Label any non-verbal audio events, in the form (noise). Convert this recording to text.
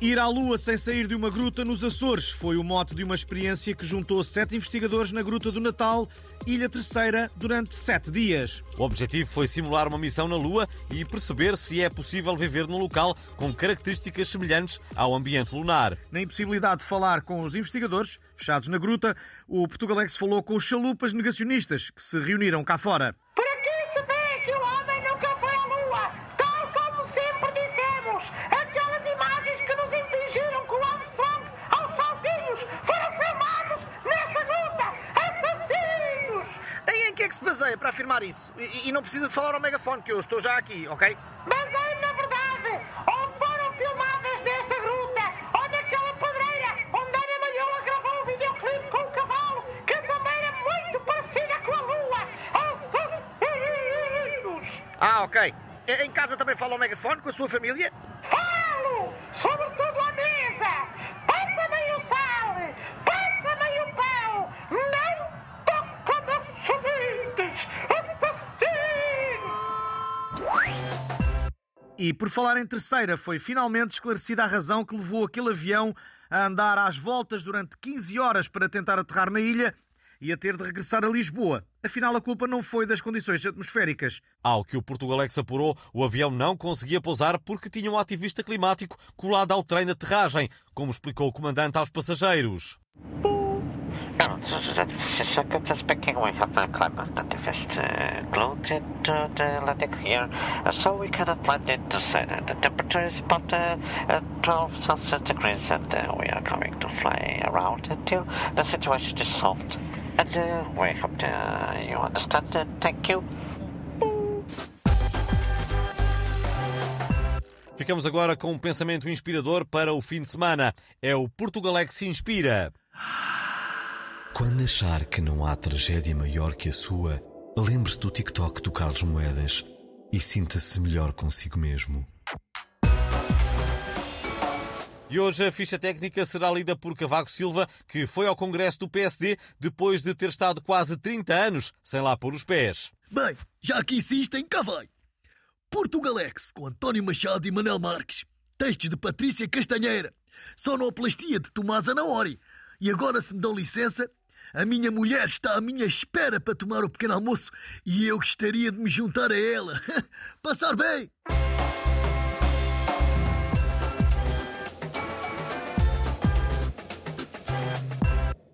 Ir à Lua sem sair de uma gruta nos Açores foi o mote de uma experiência que juntou sete investigadores na Gruta do Natal, Ilha Terceira, durante sete dias. O objetivo foi simular uma missão na Lua e perceber se é possível viver num local com características semelhantes ao ambiente lunar. Na impossibilidade de falar com os investigadores, fechados na gruta, o Portugalex falou com os chalupas negacionistas que se reuniram cá fora. Que é se baseia para afirmar isso? E, e não precisa de falar ao megafone, que eu estou já aqui, ok? Mas aí, na verdade, ou foram filmadas nesta gruta, ou naquela pedreira onde Ana Malhoa gravou o videoclipe com o cavalo, que também era muito parecida com a Lua. Assassinos! Ah, ok. Em casa também fala ao megafone com a sua família? Falo! Sobretudo E por falar em terceira, foi finalmente esclarecida a razão que levou aquele avião a andar às voltas durante 15 horas para tentar aterrar na ilha e a ter de regressar a Lisboa. Afinal, a culpa não foi das condições atmosféricas. Ao que o Portugalex apurou, o avião não conseguia pousar porque tinha um ativista climático colado ao trem de aterragem, como explicou o comandante aos passageiros. Speaking, we have a climate activist uh, glued into the landing here, so we cannot land into China. The temperature is about uh, uh, 12 Celsius degrees, and we are going to fly around until the situation is solved. And we hope you understand. Uh, thank you. Ficamos agora com um pensamento inspirador para o fim de semana. É o Portugalex se inspira. Quando achar que não há tragédia maior que a sua, lembre-se do TikTok do Carlos Moedas e sinta-se melhor consigo mesmo. E hoje a ficha técnica será lida por Cavaco Silva, que foi ao Congresso do PSD depois de ter estado quase 30 anos sem lá pôr os pés. Bem, já que insistem, cá vai. Portugalex, com António Machado e Manel Marques. Textos de Patrícia Castanheira. Sonoplastia de Tomás Anaori. E agora, se me dão licença, a minha mulher está à minha espera para tomar o pequeno almoço e eu gostaria de me juntar a ela. (laughs) Passar bem!